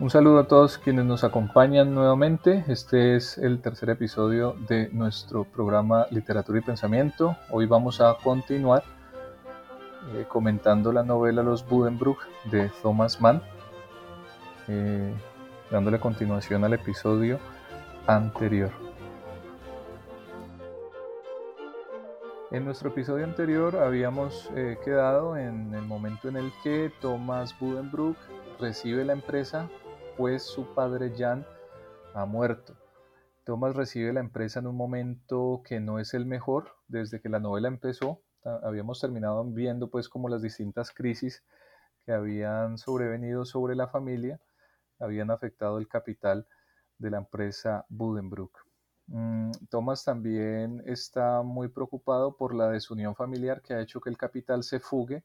Un saludo a todos quienes nos acompañan nuevamente. Este es el tercer episodio de nuestro programa Literatura y Pensamiento. Hoy vamos a continuar eh, comentando la novela Los Budenbrook de Thomas Mann, eh, dándole continuación al episodio anterior. En nuestro episodio anterior habíamos eh, quedado en el momento en el que Thomas Budenbrook recibe la empresa pues su padre Jan ha muerto. Thomas recibe la empresa en un momento que no es el mejor desde que la novela empezó. Habíamos terminado viendo pues como las distintas crisis que habían sobrevenido sobre la familia habían afectado el capital de la empresa Budenbrook. Mm, Thomas también está muy preocupado por la desunión familiar que ha hecho que el capital se fugue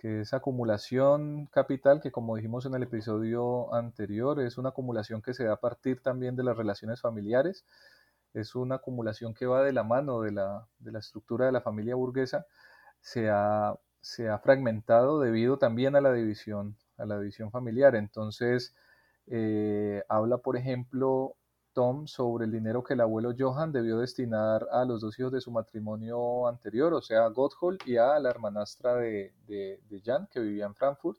que es acumulación capital, que como dijimos en el episodio anterior, es una acumulación que se da a partir también de las relaciones familiares, es una acumulación que va de la mano de la, estructura de la familia burguesa, se ha, se ha, fragmentado debido también a la división, a la división familiar. Entonces, eh, habla, por ejemplo, Tom sobre el dinero que el abuelo Johan debió destinar a los dos hijos de su matrimonio anterior, o sea, a Gotthold y a la hermanastra de, de, Jan, que vivía en Frankfurt.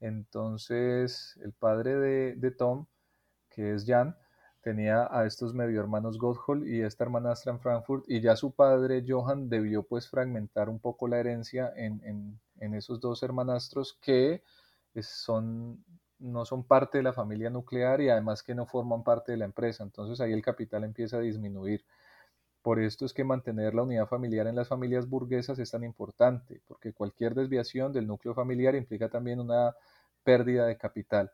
Entonces, el padre de, Tom, que es Jan, tenía a estos medio hermanos Gotthold y esta hermanastra en Frankfurt, y ya su padre Johan debió pues fragmentar un poco la herencia en, en esos dos hermanastros que son no son parte de la familia nuclear y además que no forman parte de la empresa. Entonces ahí el capital empieza a disminuir. Por esto es que mantener la unidad familiar en las familias burguesas es tan importante, porque cualquier desviación del núcleo familiar implica también una pérdida de capital.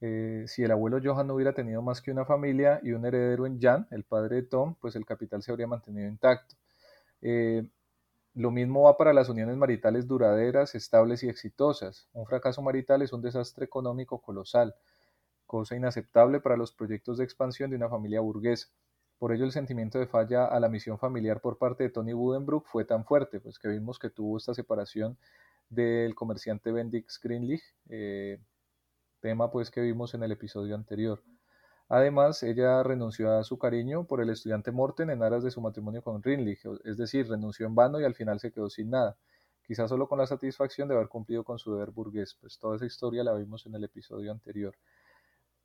Eh, si el abuelo Johan no hubiera tenido más que una familia y un heredero en Jan, el padre de Tom, pues el capital se habría mantenido intacto. Eh, lo mismo va para las uniones maritales duraderas, estables y exitosas. Un fracaso marital es un desastre económico colosal, cosa inaceptable para los proyectos de expansión de una familia burguesa. Por ello el sentimiento de falla a la misión familiar por parte de Tony Budenbrook fue tan fuerte, pues que vimos que tuvo esta separación del comerciante Bendix Greenlich, eh, tema pues que vimos en el episodio anterior. Además, ella renunció a su cariño por el estudiante Morten en aras de su matrimonio con Rinlich, es decir, renunció en vano y al final se quedó sin nada, quizás solo con la satisfacción de haber cumplido con su deber burgués, pues toda esa historia la vimos en el episodio anterior.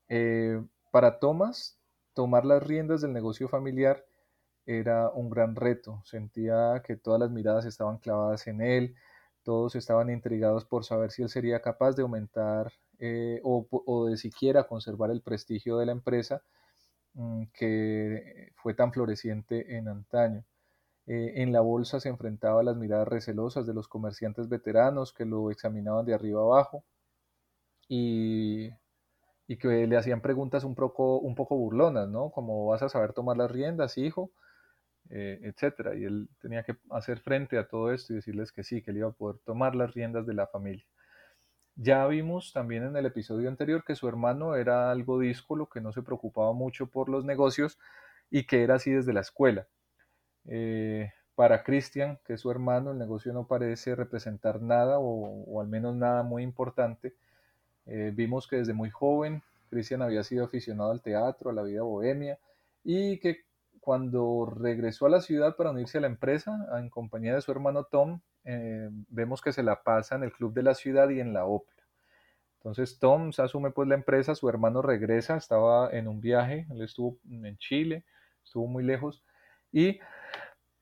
Eh, para Thomas, tomar las riendas del negocio familiar era un gran reto, sentía que todas las miradas estaban clavadas en él, todos estaban intrigados por saber si él sería capaz de aumentar eh, o, de siquiera conservar el prestigio de la empresa mm, que fue tan floreciente en antaño. Eh, en la bolsa se enfrentaba a las miradas recelosas de los comerciantes veteranos que lo examinaban de arriba abajo y, que le hacían preguntas un poco, un poco burlonas, ¿no? Como vas a saber tomar las riendas, hijo, eh, etcétera. Y él tenía que hacer frente a todo esto y decirles que sí, que él iba a poder tomar las riendas de la familia. Ya vimos también en el episodio anterior que su hermano era algo díscolo, que no se preocupaba mucho por los negocios y que era así desde la escuela. Eh, para Christian, que es su hermano, el negocio no parece representar nada o, al menos nada muy importante. Eh, vimos que desde muy joven Christian había sido aficionado al teatro, a la vida bohemia y que cuando regresó a la ciudad para unirse a la empresa, en compañía de su hermano Tom, eh, vemos que se la pasa en el club de la ciudad y en la ópera. Entonces Tom se asume pues la empresa, su hermano regresa, estaba en un viaje, él estuvo en Chile, estuvo muy lejos, y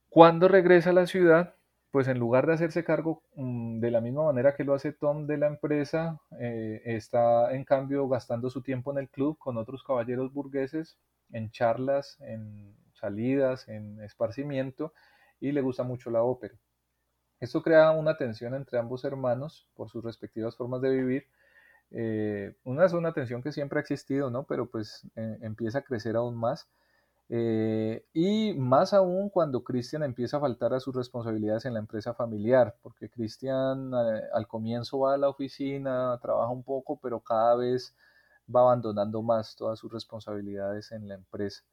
cuando regresa a la ciudad, pues en lugar de hacerse cargo mm, de la misma manera que lo hace Tom de la empresa, eh, está en cambio gastando su tiempo en el club con otros caballeros burgueses, en charlas, en salidas, en esparcimiento y le gusta mucho la ópera. Esto crea una tensión entre ambos hermanos por sus respectivas formas de vivir. Eh, una es una tensión que siempre ha existido, ¿no? Pero pues eh, empieza a crecer aún más. Eh, y más aún cuando Cristian empieza a faltar a sus responsabilidades en la empresa familiar, porque Cristian al comienzo va a la oficina, trabaja un poco, pero cada vez va abandonando más todas sus responsabilidades en la empresa.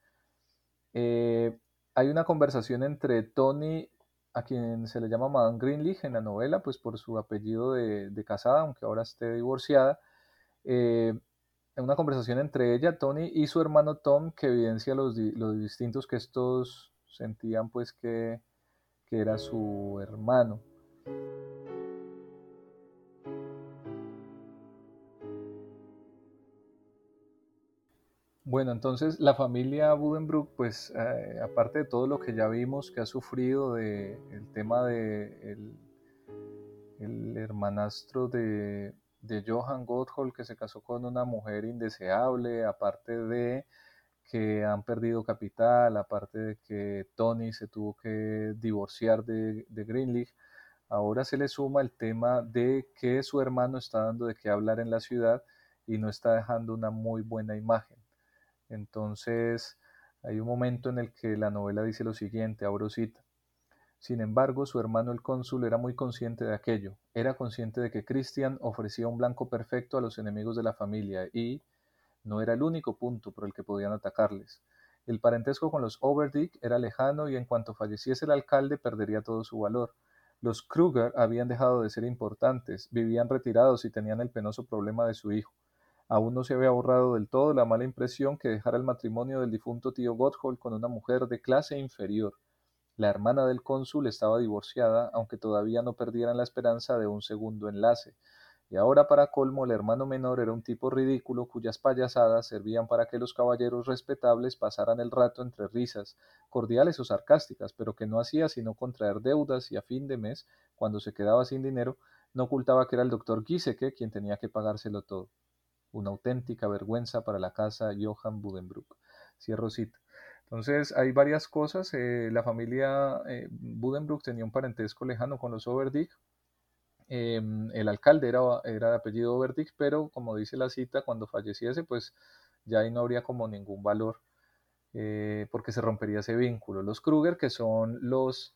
Eh, hay una conversación entre Tony, a quien se le llama Madame Greenleaf en la novela, pues por su apellido de, casada, aunque ahora esté divorciada. Eh, una conversación entre ella, Tony, y su hermano Tom, que evidencia los, los distintos que estos sentían pues que, que era su hermano. Bueno, entonces la familia Budenbrook, pues eh, aparte de todo lo que ya vimos que ha sufrido de el tema de el, hermanastro de, de, Johann Gotthold que se casó con una mujer indeseable, aparte de que han perdido capital, aparte de que Tony se tuvo que divorciar de, de Greenleaf, ahora se le suma el tema de que su hermano está dando de qué hablar en la ciudad y no está dejando una muy buena imagen. Entonces, hay un momento en el que la novela dice lo siguiente, abro cita. Sin embargo, su hermano el cónsul era muy consciente de aquello. Era consciente de que Christian ofrecía un blanco perfecto a los enemigos de la familia y no era el único punto por el que podían atacarles. El parentesco con los Overdick era lejano y en cuanto falleciese el alcalde perdería todo su valor. Los Kruger habían dejado de ser importantes, vivían retirados y tenían el penoso problema de su hijo. Aún no se había borrado del todo la mala impresión que dejara el matrimonio del difunto tío Gotthold con una mujer de clase inferior. La hermana del cónsul estaba divorciada, aunque todavía no perdieran la esperanza de un segundo enlace. Y ahora para colmo el hermano menor era un tipo ridículo cuyas payasadas servían para que los caballeros respetables pasaran el rato entre risas, cordiales o sarcásticas, pero que no hacía sino contraer deudas y a fin de mes, cuando se quedaba sin dinero, no ocultaba que era el doctor Giesecke quien tenía que pagárselo todo una auténtica vergüenza para la casa Johann Budenbrook. Cierro cita. Entonces, hay varias cosas. Eh, la familia eh, Budenbrook tenía un parentesco lejano con los Overdick. Em, el alcalde era, era de apellido Overdick, pero como dice la cita, cuando falleciese, pues ya ahí no habría como ningún valor, eh, porque se rompería ese vínculo. Los Kruger, que son los,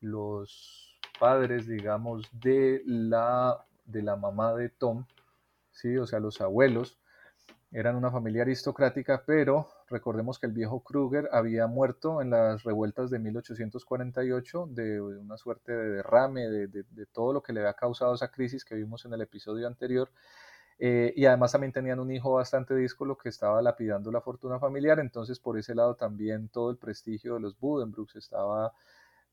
los padres, digamos, de la, de la mamá de Tom, ¿sí? o sea, los abuelos, eran una familia aristocrática, pero recordemos que el viejo Kruger había muerto en las revueltas de 1848 de una suerte de derrame de, todo lo que le había causado esa crisis que vimos en el episodio anterior. Eh, y además también tenían un hijo bastante díscolo que estaba lapidando la fortuna familiar, entonces por ese lado también todo el prestigio de los Budenbrooks estaba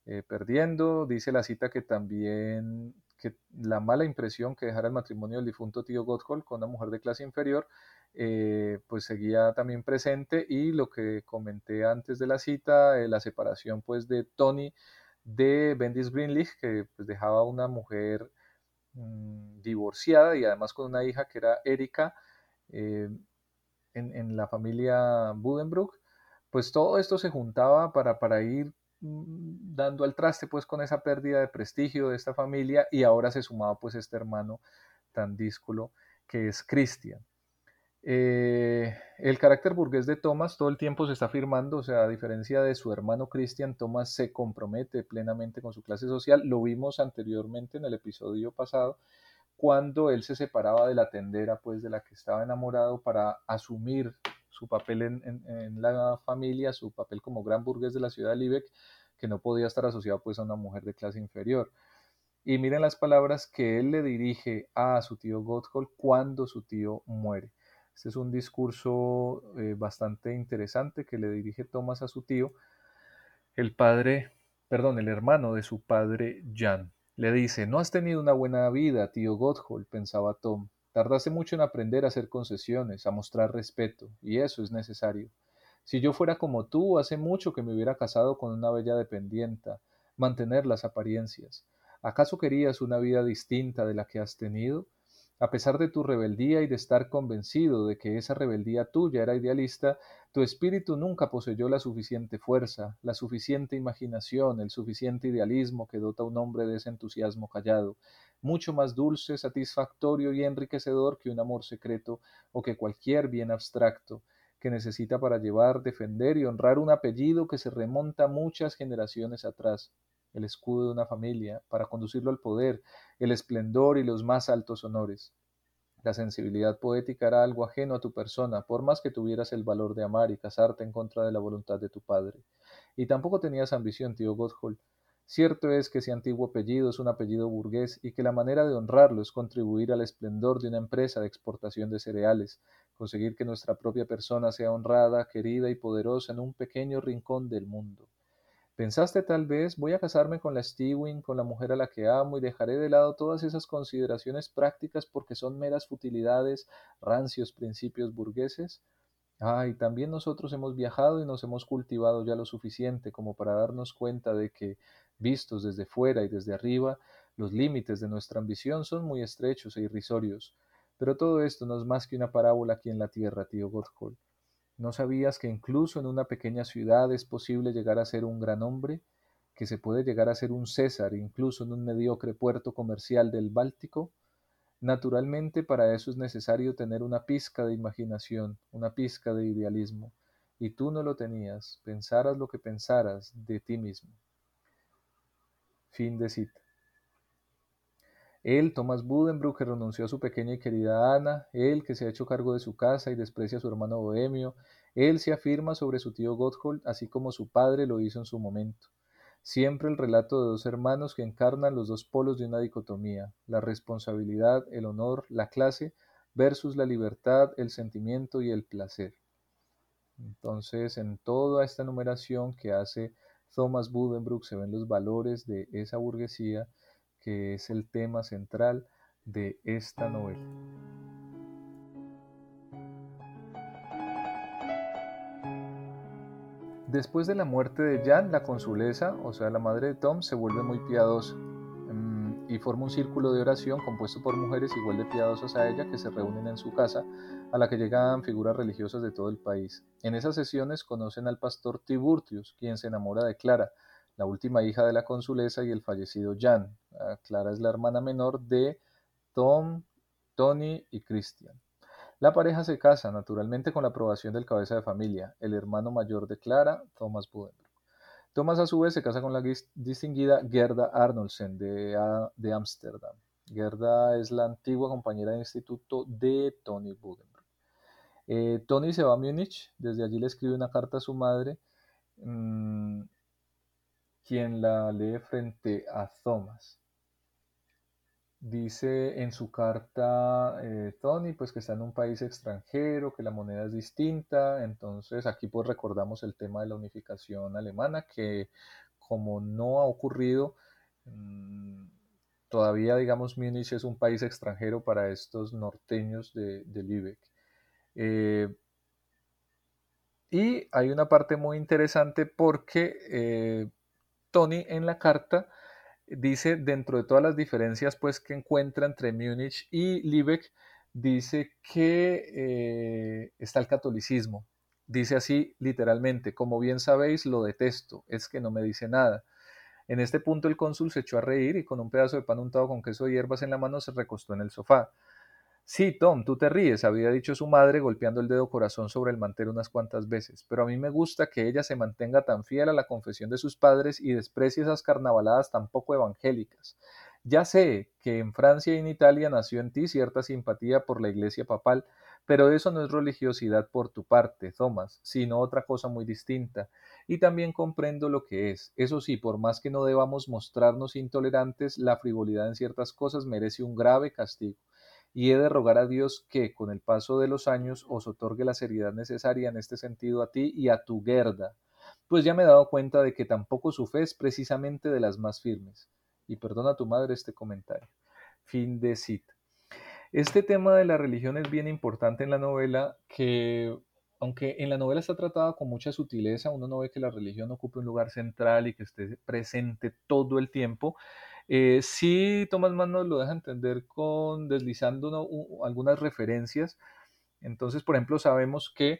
eh, perdiendo. Dice la cita que también que la mala impresión que dejara el matrimonio del difunto tío Gotthold con una mujer de clase inferior, eh, pues seguía también presente y lo que comenté antes de la cita, eh, la separación pues de Tony de Bendis Greenleaf, que pues dejaba una mujer mm, divorciada y además con una hija que era Erika en, en, la familia Budenbrook, pues todo esto se juntaba para, para ir dando al traste pues con esa pérdida de prestigio de esta familia y ahora se sumaba pues este hermano tan díscolo que es Cristian. Eh, el carácter burgués de Thomas todo el tiempo se está afirmando, o sea, a diferencia de su hermano Cristian, Thomas se compromete plenamente con su clase social. Lo vimos anteriormente en el episodio pasado, cuando él se separaba de la tendera, pues de la que estaba enamorado, para asumir su papel en, la familia, su papel como gran burgués de la ciudad de Libeck, que no podía estar asociado pues a una mujer de clase inferior. Y miren las palabras que él le dirige a su tío Gotthold cuando su tío muere. Este es un discurso eh, bastante interesante que le dirige Thomas a su tío, el padre, perdón, el hermano de su padre Jan. Le dice, no has tenido una buena vida, tío Gotthold, pensaba Tom. Tardaste mucho en aprender a hacer concesiones, a mostrar respeto, y eso es necesario. Si yo fuera como tú, hace mucho que me hubiera casado con una bella dependienta, mantener las apariencias. ¿Acaso querías una vida distinta de la que has tenido? A pesar de tu rebeldía y de estar convencido de que esa rebeldía tuya era idealista, tu espíritu nunca poseyó la suficiente fuerza, la suficiente imaginación, el suficiente idealismo que dota a un hombre de ese entusiasmo callado, mucho más dulce, satisfactorio y enriquecedor que un amor secreto o que cualquier bien abstracto que necesita para llevar, defender y honrar un apellido que se remonta muchas generaciones atrás, el escudo de una familia, para conducirlo al poder, el esplendor y los más altos honores. La sensibilidad poética era algo ajeno a tu persona, por más que tuvieras el valor de amar y casarte en contra de la voluntad de tu padre. Y tampoco tenías ambición, tío Gotthold, Cierto es que ese antiguo apellido es un apellido burgués y que la manera de honrarlo es contribuir al esplendor de una empresa de exportación de cereales, conseguir que nuestra propia persona sea honrada, querida y poderosa en un pequeño rincón del mundo. ¿Pensaste tal vez, voy a casarme con la Stewing, con la mujer a la que amo, y dejaré de lado todas esas consideraciones prácticas porque son meras futilidades, rancios principios burgueses? Ah, y también nosotros hemos viajado y nos hemos cultivado ya lo suficiente como para darnos cuenta de que, vistos desde fuera y desde arriba, los límites de nuestra ambición son muy estrechos e irrisorios. Pero todo esto no es más que una parábola aquí en la tierra, tío Godhol. ¿No sabías que incluso en una pequeña ciudad es posible llegar a ser un gran hombre? ¿Que se puede llegar a ser un César incluso en un mediocre puerto comercial del Báltico? Naturalmente para eso es necesario tener una pizca de imaginación, una pizca de idealismo. Y tú no lo tenías, pensaras lo que pensaras de ti mismo. Fin de cita. Él, Thomas Buddenbrook, que renunció a su pequeña y querida Ana, él que se ha hecho cargo de su casa y desprecia a su hermano Bohemio, él se afirma sobre su tío Gotthold, así como su padre lo hizo en su momento. Siempre el relato de dos hermanos que encarnan los dos polos de una dicotomía, la responsabilidad, el honor, la clase, versus la libertad, el sentimiento y el placer. Entonces, en toda esta numeración que hace Thomas Buddenbrook se ven los valores de esa burguesía que es el tema central de esta novela. Después de la muerte de Jan, la consulesa, o sea, la madre de Tom, se vuelve muy piadosa mm, y forma un círculo de oración compuesto por mujeres igual de piadosas a ella que se reúnen en su casa, a la que llegan figuras religiosas de todo el país. En esas sesiones conocen al pastor Tiburtius, quien se enamora de Clara, la última hija de la consulesa y el fallecido Jan. Ah, Clara es la hermana menor de Tom, Tony y Christian. La pareja se casa, naturalmente con la aprobación del cabeza de familia, el hermano mayor de Clara, Thomas Buddenbrook. Thomas a su vez se casa con la distinguida Gerda Arnoldsen de Ámsterdam. Gerda es la antigua compañera de instituto de Tony Buddenbrook. Eh, Tony se va a Múnich, desde allí le escribe una carta a su madre mm, quien la lee frente a Thomas. Dice en su carta eh, Tony pues que está en un país extranjero, que la moneda es distinta, entonces aquí pues recordamos el tema de la unificación alemana que como no ha ocurrido, mm, todavía digamos Múnich es un país extranjero para estos norteños de, Lübeck. Eh, y hay una parte muy interesante porque eh, Tony en la carta dice, dentro de todas las diferencias pues, que encuentra entre Múnich y Lübeck, dice que eh, está el catolicismo. Dice así literalmente, como bien sabéis, lo detesto, es que no me dice nada. En este punto el cónsul se echó a reír y con un pedazo de pan untado con queso y hierbas en la mano se recostó en el sofá. Sí, Tom, tú te ríes, había dicho su madre golpeando el dedo corazón sobre el mantel unas cuantas veces, pero a mí me gusta que ella se mantenga tan fiel a la confesión de sus padres y desprecie esas carnavaladas tan poco evangélicas. Ya sé que en Francia y en Italia nació en ti cierta simpatía por la iglesia papal, pero eso no es religiosidad por tu parte, Thomas, sino otra cosa muy distinta. Y también comprendo lo que es. Eso sí, por más que no debamos mostrarnos intolerantes, la frivolidad en ciertas cosas merece un grave castigo y he de rogar a Dios que, con el paso de los años, os otorgue la seriedad necesaria en este sentido a ti y a tu Gerda, pues ya me he dado cuenta de que tampoco su fe es precisamente de las más firmes. Y perdona a tu madre este comentario. Fin de cita. Este tema de la religión es bien importante en la novela, que aunque en la novela está tratada con mucha sutileza, uno no ve que la religión ocupe un lugar central y que esté presente todo el tiempo, eh, sí, Thomas Mann nos lo deja entender con deslizando algunas referencias. Entonces, por ejemplo, sabemos que,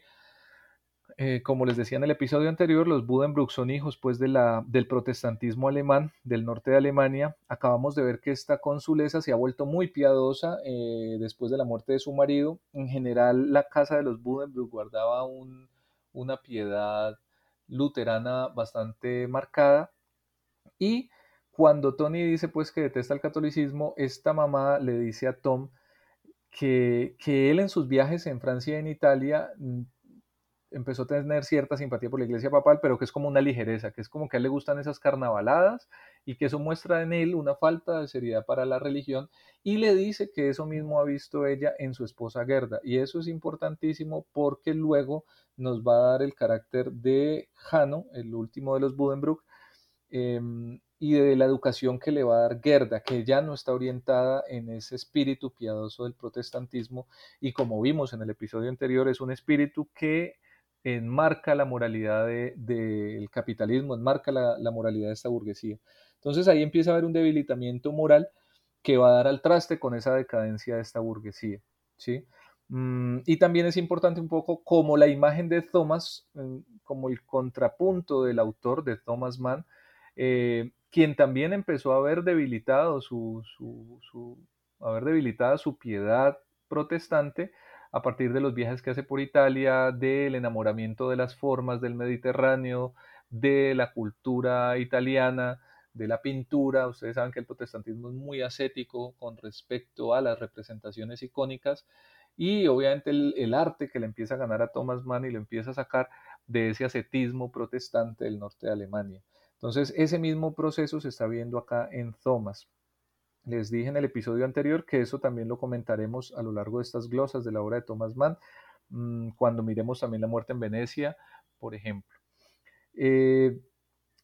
eh, como les decía en el episodio anterior, los Buddenbrook son hijos pues, del protestantismo alemán del norte de Alemania. Acabamos de ver que esta consulesa se ha vuelto muy piadosa eh, después de la muerte de su marido. En general, la casa de los Buddenbrook guardaba una piedad luterana bastante marcada. Y cuando Tony dice pues que detesta el catolicismo, esta mamá le dice a Tom que, él en sus viajes en Francia y en Italia mm, empezó a tener cierta simpatía por la iglesia papal, pero que es como una ligereza, que es como que a él le gustan esas carnavaladas y que eso muestra en él una falta de seriedad para la religión y le dice que eso mismo ha visto ella en su esposa Gerda. Y eso es importantísimo porque luego nos va a dar el carácter de Jano, el último de los Budenbrook, em, y de la educación que le va a dar Gerda, que ya no está orientada en ese espíritu piadoso del protestantismo y como vimos en el episodio anterior es un espíritu que enmarca la moralidad del capitalismo, enmarca la, la, moralidad de esta burguesía. Entonces ahí empieza a haber un debilitamiento moral que va a dar al traste con esa decadencia de esta burguesía. ¿sí? Mm, y también es importante un poco como la imagen de Thomas, mm, como el contrapunto del autor de Thomas Mann, eh, quien también empezó a ver debilitado su, su, su, a su piedad protestante a partir de los viajes que hace por Italia, del enamoramiento de las formas del Mediterráneo, de la cultura italiana, de la pintura. Ustedes saben que el protestantismo es muy ascético con respecto a las representaciones icónicas y obviamente el, arte que le empieza a ganar a Thomas Mann y lo empieza a sacar de ese ascetismo protestante del norte de Alemania. Entonces, ese mismo proceso se está viendo acá en Thomas. Les dije en el episodio anterior que eso también lo comentaremos a lo largo de estas glosas de la obra de Thomas Mann, mm, cuando miremos también la muerte en Venecia, por ejemplo. Eh,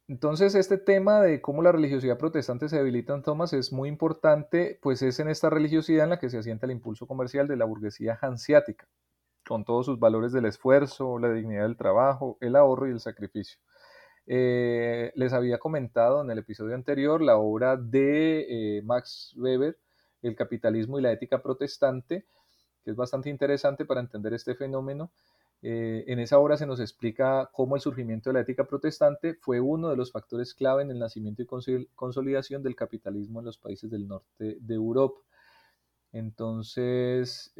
entonces, este tema de cómo la religiosidad protestante se debilita en Thomas es muy importante, pues es en esta religiosidad en la que se asienta el impulso comercial de la burguesía hanseática, con todos sus valores del esfuerzo, la dignidad del trabajo, el ahorro y el sacrificio. Eh, les había comentado en el episodio anterior la obra de eh, Max Weber, El capitalismo y la ética protestante, que es bastante interesante para entender este fenómeno. Eh, en esa obra se nos explica cómo el surgimiento de la ética protestante fue uno de los factores clave en el nacimiento y consolidación del capitalismo en los países del norte de Europa. Entonces,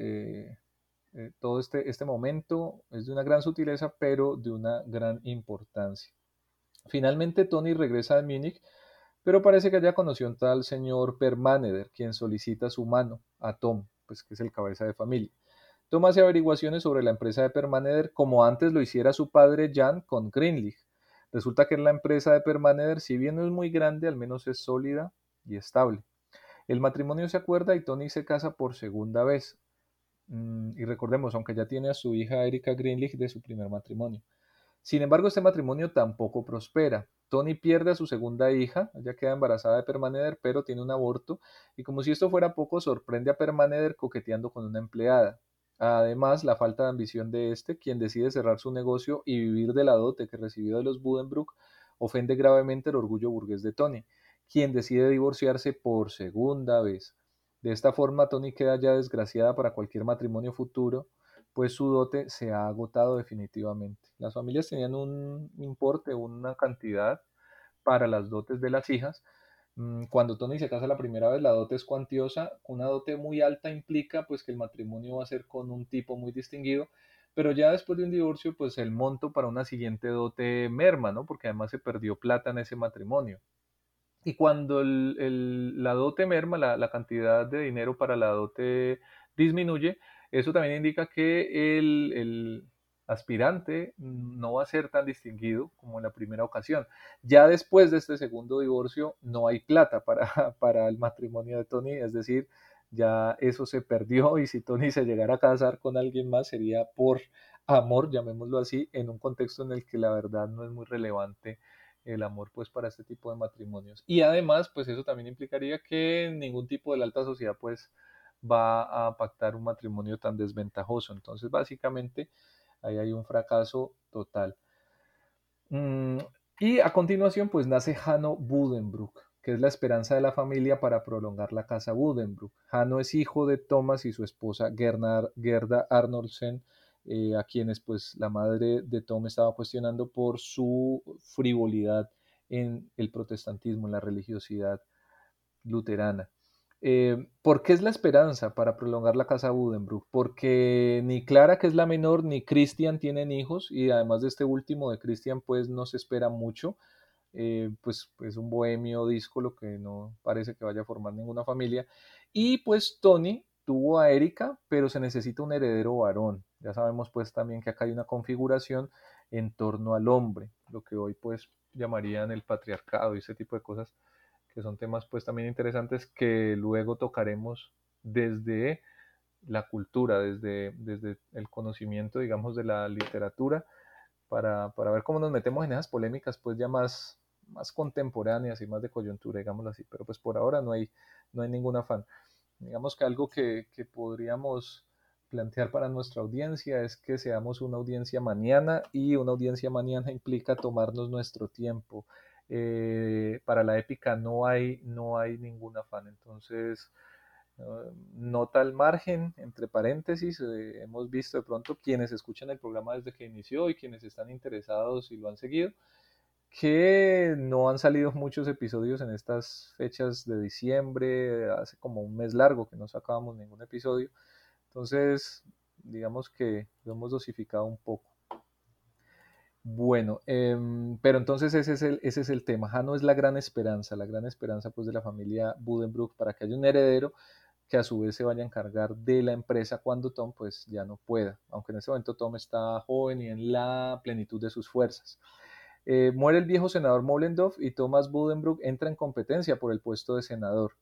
todo este, este momento es de una gran sutileza, pero de una gran importancia. Finalmente Tony regresa a Múnich, pero parece que ya conoció un tal señor Permaneder, quien solicita su mano a Tom, pues que es el cabeza de familia. Tom hace averiguaciones sobre la empresa de Permaneder como antes lo hiciera su padre Jan con Greenlich. Resulta que la empresa de Permaneder, si bien no es muy grande, al menos es sólida y estable. El matrimonio se acuerda y Tony se casa por segunda vez. Mm, y recordemos, aunque ya tiene a su hija Erika Greenlich de su primer matrimonio. Sin embargo, este matrimonio tampoco prospera. Tony pierde a su segunda hija, ella queda embarazada de Permaneder, pero tiene un aborto, y como si esto fuera poco, sorprende a Permaneder coqueteando con una empleada. Además, la falta de ambición de este, quien decide cerrar su negocio y vivir de la dote que recibió de los Budenbrook, ofende gravemente el orgullo burgués de Tony, quien decide divorciarse por segunda vez. De esta forma, Tony queda ya desgraciada para cualquier matrimonio futuro, pues su dote se ha agotado definitivamente. Las familias tenían un importe, una cantidad para las dotes de las hijas. Mm, cuando Tony se casa la primera vez, la dote es cuantiosa. Una dote muy alta implica pues que el matrimonio va a ser con un tipo muy distinguido, pero ya después de un divorcio, pues el monto para una siguiente dote merma, ¿no? Porque además se perdió plata en ese matrimonio. Y cuando la dote merma, la, la cantidad de dinero para la dote disminuye, eso también indica que el, aspirante no va a ser tan distinguido como en la primera ocasión. Ya después de este segundo divorcio no hay plata para, para el matrimonio de Tony, es decir, ya eso se perdió y si Tony se llegara a casar con alguien más sería por amor, llamémoslo así, en un contexto en el que la verdad no es muy relevante el amor pues para este tipo de matrimonios. Y además pues eso también implicaría que ningún tipo de la alta sociedad pues va a pactar un matrimonio tan desventajoso. Entonces, básicamente, ahí hay un fracaso total. Mm, y a continuación, pues nace Hanno Budenbrook, que es la esperanza de la familia para prolongar la casa Budenbrook. Hanno es hijo de Thomas y su esposa Gerda Arnoldsen, eh, a quienes pues la madre de Tom estaba cuestionando por su frivolidad en el protestantismo, en la religiosidad luterana. Eh, ¿Por qué es la esperanza para prolongar la casa Budenbrook? Porque ni Clara, que es la menor, ni Christian tienen hijos y además de este último de Christian, pues no se espera mucho. Eh, pues es un bohemio lo que no parece que vaya a formar ninguna familia. Y pues Tony tuvo a Erika, pero se necesita un heredero varón. Ya sabemos pues también que acá hay una configuración en torno al hombre, lo que hoy pues llamarían el patriarcado y ese tipo de cosas, que son temas pues también interesantes que luego tocaremos desde la cultura, desde, desde el conocimiento, digamos, de la literatura, para, para, ver cómo nos metemos en esas polémicas pues ya más, más contemporáneas y más de coyuntura, digámoslo así, pero pues por ahora no hay, no hay ningún afán. Digamos que algo que, que podríamos plantear para nuestra audiencia es que seamos una audiencia mañana y una audiencia mañana implica tomarnos nuestro tiempo. Eh, para la épica no hay, no hay ningún afán. Entonces, uh, nota al margen, entre paréntesis, eh, hemos visto de pronto quienes escuchan el programa desde que inició y quienes están interesados y lo han seguido, que no han salido muchos episodios en estas fechas de diciembre, hace como un mes largo que no sacábamos ningún episodio. Entonces, digamos que lo hemos dosificado un poco. Bueno, em, pero entonces ese es, el, ese es el tema. Jano es la gran esperanza, la gran esperanza pues de la familia Budenbrook para que haya un heredero que a su vez se vaya a encargar de la empresa cuando Tom pues ya no pueda, aunque en este momento Tom está joven y en la plenitud de sus fuerzas. Eh, muere el viejo senador Mollendorf y Thomas Budenbrook entra en competencia por el puesto de senador.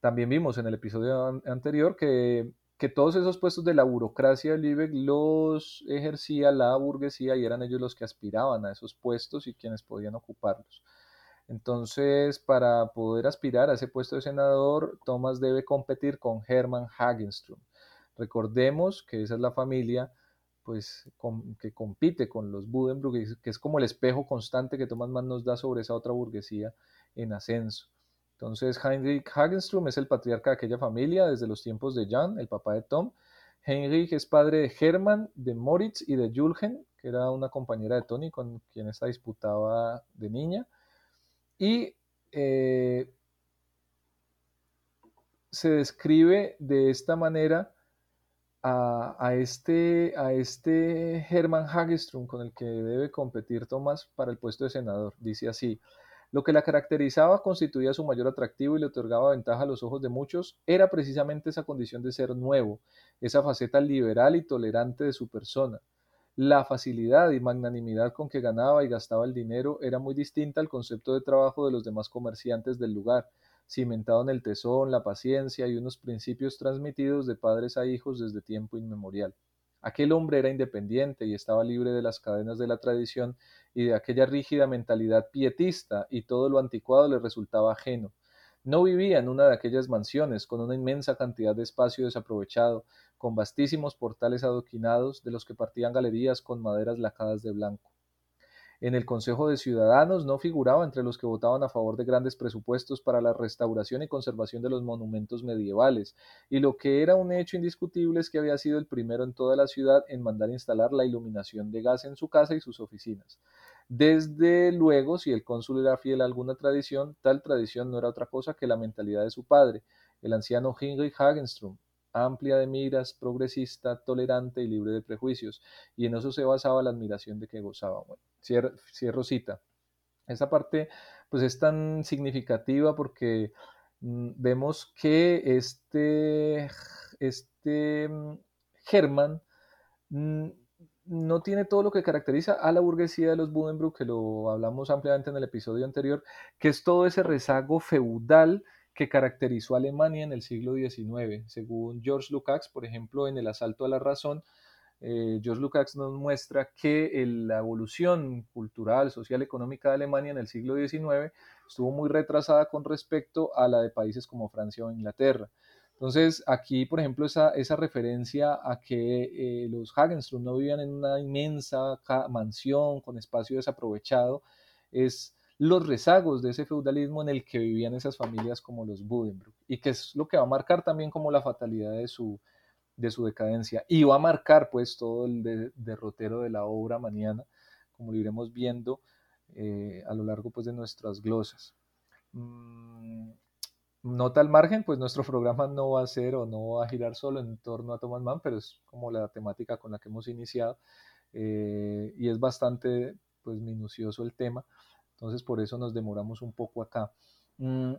También vimos en el episodio anterior que que todos esos puestos de la burocracia de Lübeck los ejercía la burguesía y eran ellos los que aspiraban a esos puestos y quienes podían ocuparlos. Entonces, para poder aspirar a ese puesto de senador, Thomas debe competir con Hermann Hagenström. Recordemos que esa es la familia pues, que compite con los Budenbrook, que es como el espejo constante que Thomas Mann nos da sobre esa otra burguesía en ascenso. Entonces, Heinrich Hagenström es el patriarca de aquella familia desde los tiempos de Jan, el papá de Tom. Heinrich es padre de Hermann, de Moritz y de Julgen, que era una compañera de Tony con quien esta disputaba de niña. Y eh, se describe de esta manera a, este, a este Hermann con el que debe competir Thomas para el puesto de senador. Dice así, lo que la caracterizaba constituía su mayor atractivo y le otorgaba ventaja a los ojos de muchos era precisamente esa condición de ser nuevo, esa faceta liberal y tolerante de su persona. La facilidad y magnanimidad con que ganaba y gastaba el dinero era muy distinta al concepto de trabajo de los demás comerciantes del lugar, cimentado en el tesón, la paciencia y unos principios transmitidos de padres a hijos desde tiempo inmemorial. Aquel hombre era independiente y estaba libre de las cadenas de la tradición y de aquella rígida mentalidad pietista, y todo lo anticuado le resultaba ajeno. No vivía en una de aquellas mansiones, con una inmensa cantidad de espacio desaprovechado, con vastísimos portales adoquinados, de los que partían galerías con maderas lacadas de blanco. En el Consejo de Ciudadanos no figuraba entre los que votaban a favor de grandes presupuestos para la restauración y conservación de los monumentos medievales, y lo que era un hecho indiscutible es que había sido el primero en toda la ciudad en mandar instalar la iluminación de gas en su casa y sus oficinas. Desde luego, si el cónsul era fiel a alguna tradición, tal tradición no era otra cosa que la mentalidad de su padre, el anciano Heinrich Hagenström, amplia de miras, progresista, tolerante y libre de prejuicios, y en eso se basaba la admiración de que gozaba. Bueno, cierro, cita. Esa parte pues es tan significativa porque mm, vemos que este, este mm, Germán mm, no tiene todo lo que caracteriza a la burguesía de los Budenbrook, que lo hablamos ampliamente en el episodio anterior, que es todo ese rezago feudal que caracterizó a Alemania en el siglo XIX. Según George Lukács, por ejemplo, en El asalto a la razón, eh, George Lukács nos muestra que la evolución cultural, social, económica de Alemania en el siglo XIX estuvo muy retrasada con respecto a la de países como Francia o Inglaterra. Entonces, aquí, por ejemplo, esa, referencia a que eh, los Hagenström no vivían en una inmensa mansión con espacio desaprovechado, es los rezagos de ese feudalismo en el que vivían esas familias como los Budenbrook, y que es lo que va a marcar también como la fatalidad de su, de su decadencia, y va a marcar pues todo el derrotero de la obra mañana, como lo iremos viendo eh, a lo largo pues de nuestras glosas. Mm, nota al margen, pues nuestro programa no va a ser o no va a girar solo en torno a Thomas Mann, pero es como la temática con la que hemos iniciado eh, y es bastante pues minucioso el tema. Entonces por eso nos demoramos un poco acá. Mm,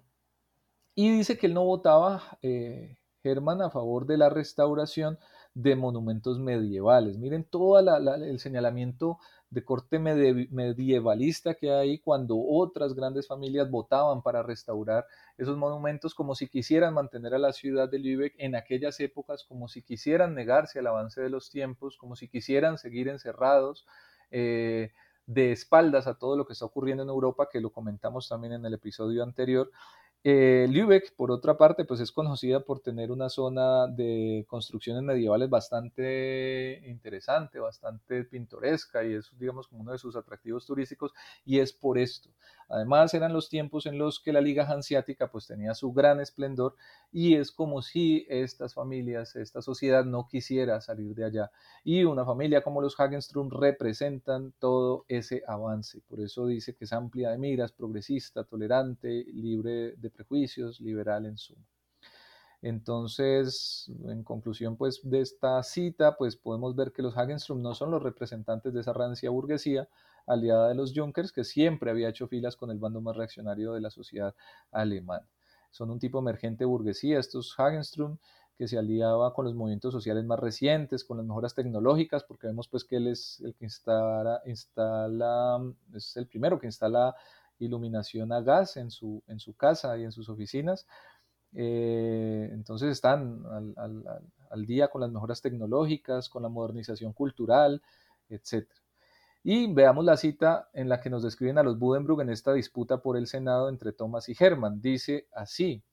y dice que él no votaba, eh, a favor de la restauración de monumentos medievales. Miren todo el señalamiento de corte medievalista que hay cuando otras grandes familias votaban para restaurar esos monumentos como si quisieran mantener a la ciudad de Lübeck en aquellas épocas, como si quisieran negarse al avance de los tiempos, como si quisieran seguir encerrados. Eh, de espaldas a todo lo que está ocurriendo en Europa, que lo comentamos también en el episodio anterior, eh, Lübeck, por otra parte, pues es conocida por tener una zona de construcciones medievales bastante interesante, bastante pintoresca y es, digamos, como uno de sus atractivos turísticos y es por esto. Además, eran los tiempos en los que la Liga Hanseática pues tenía su gran esplendor y es como si estas familias, esta sociedad no quisiera salir de allá. Y una familia como los Hagenström representan todo ese avance. Por eso dice que es amplia de miras, progresista, tolerante, libre de prejuicios, liberal en suma. Entonces, en conclusión pues, de esta cita, pues podemos ver que los Hagenström no son los representantes de esa rancia burguesía aliada de los Junkers, que siempre había hecho filas con el bando más reaccionario de la sociedad alemana. Son un tipo emergente burguesía, estos Hagenström, que se aliaba con los movimientos sociales más recientes, con las mejoras tecnológicas, porque vemos pues que él es el que instala, instala es el primero que instala iluminación a gas en su, en su casa y en sus oficinas. Eh, entonces están al, día con las mejoras tecnológicas, con la modernización cultural, etc. Y veamos la cita en la que nos describen a los Budenbrug en esta disputa por el Senado entre Thomas y Hermann. Dice así,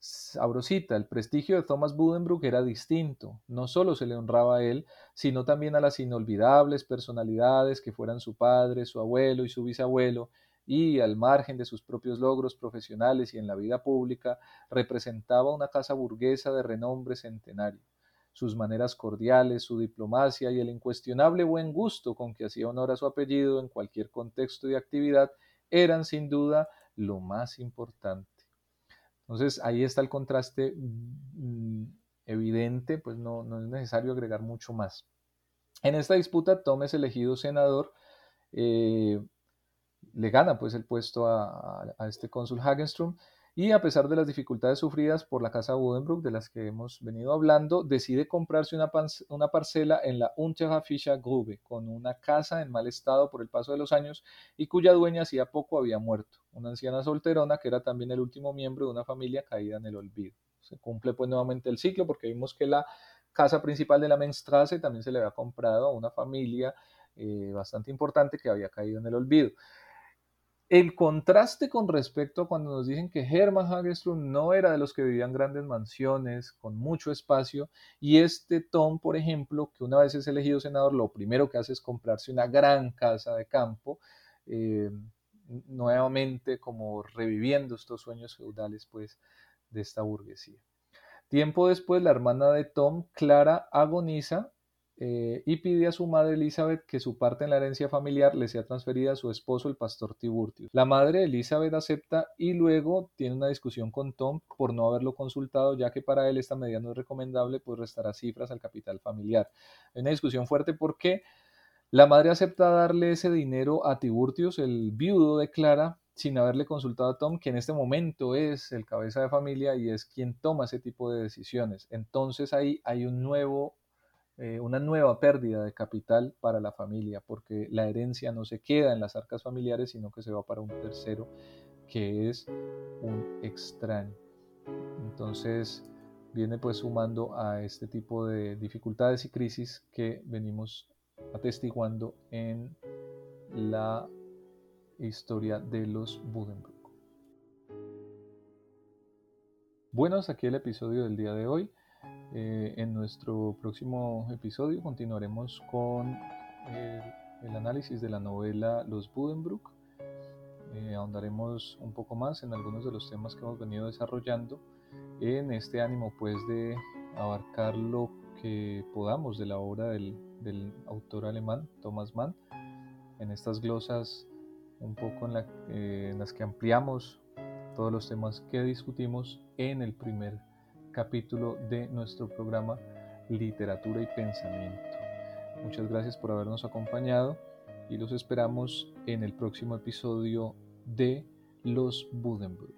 Sabrosita, el prestigio de Thomas Budenbrook era distinto. No solo se le honraba a él, sino también a las inolvidables personalidades que fueran su padre, su abuelo y su bisabuelo, y al margen de sus propios logros profesionales y en la vida pública, representaba una casa burguesa de renombre centenario. Sus maneras cordiales, su diplomacia y el incuestionable buen gusto con que hacía honor a su apellido en cualquier contexto y actividad eran sin duda lo más importante. Entonces ahí está el contraste mm, evidente, pues no, no es necesario agregar mucho más. En esta disputa, Tom es elegido senador eh, le gana pues el puesto a, este cónsul Hagenström y a pesar de las dificultades sufridas por la casa Budenbrook de las que hemos venido hablando, decide comprarse una, una parcela en la Unterhafischer Grube, con una casa en mal estado por el paso de los años y cuya dueña hacía poco había muerto, una anciana solterona que era también el último miembro de una familia caída en el olvido. Se cumple pues nuevamente el ciclo porque vimos que la casa principal de la Menstrasse también se le había comprado a una familia eh, bastante importante que había caído en el olvido. El contraste con respecto a cuando nos dicen que Hermann Hagerström no era de los que vivían grandes mansiones con mucho espacio y este Tom, por ejemplo, que una vez es elegido senador, lo primero que hace es comprarse una gran casa de campo, eh, nuevamente como reviviendo estos sueños feudales pues de esta burguesía. Tiempo después, la hermana de Tom, Clara, agoniza eh, y pide a su madre Elizabeth que su parte en la herencia familiar le sea transferida a su esposo, el pastor Tiburtius. La madre Elizabeth acepta y luego tiene una discusión con Tom por no haberlo consultado, ya que para él esta medida no es recomendable, pues restará cifras al capital familiar. Hay una discusión fuerte porque la madre acepta darle ese dinero a Tiburtius, el viudo de Clara, sin haberle consultado a Tom, que en este momento es el cabeza de familia y es quien toma ese tipo de decisiones. Entonces ahí hay un nuevo eh, una nueva pérdida de capital para la familia, porque la herencia no se queda en las arcas familiares, sino que se va para un tercero, que es un extraño. Entonces, viene pues sumando a este tipo de dificultades y crisis que venimos atestiguando en la historia de los Buddenbrook. Bueno, hasta aquí el episodio del día de hoy. Eh, en nuestro próximo episodio continuaremos con el, análisis de la novela Los Budenbrook. Eh, ahondaremos un poco más en algunos de los temas que hemos venido desarrollando en este ánimo pues de abarcar lo que podamos de la obra del, autor alemán Thomas Mann en estas glosas un poco en, eh, en las que ampliamos todos los temas que discutimos en el primer capítulo de nuestro programa Literatura y Pensamiento. Muchas gracias por habernos acompañado y los esperamos en el próximo episodio de Los Budenburg.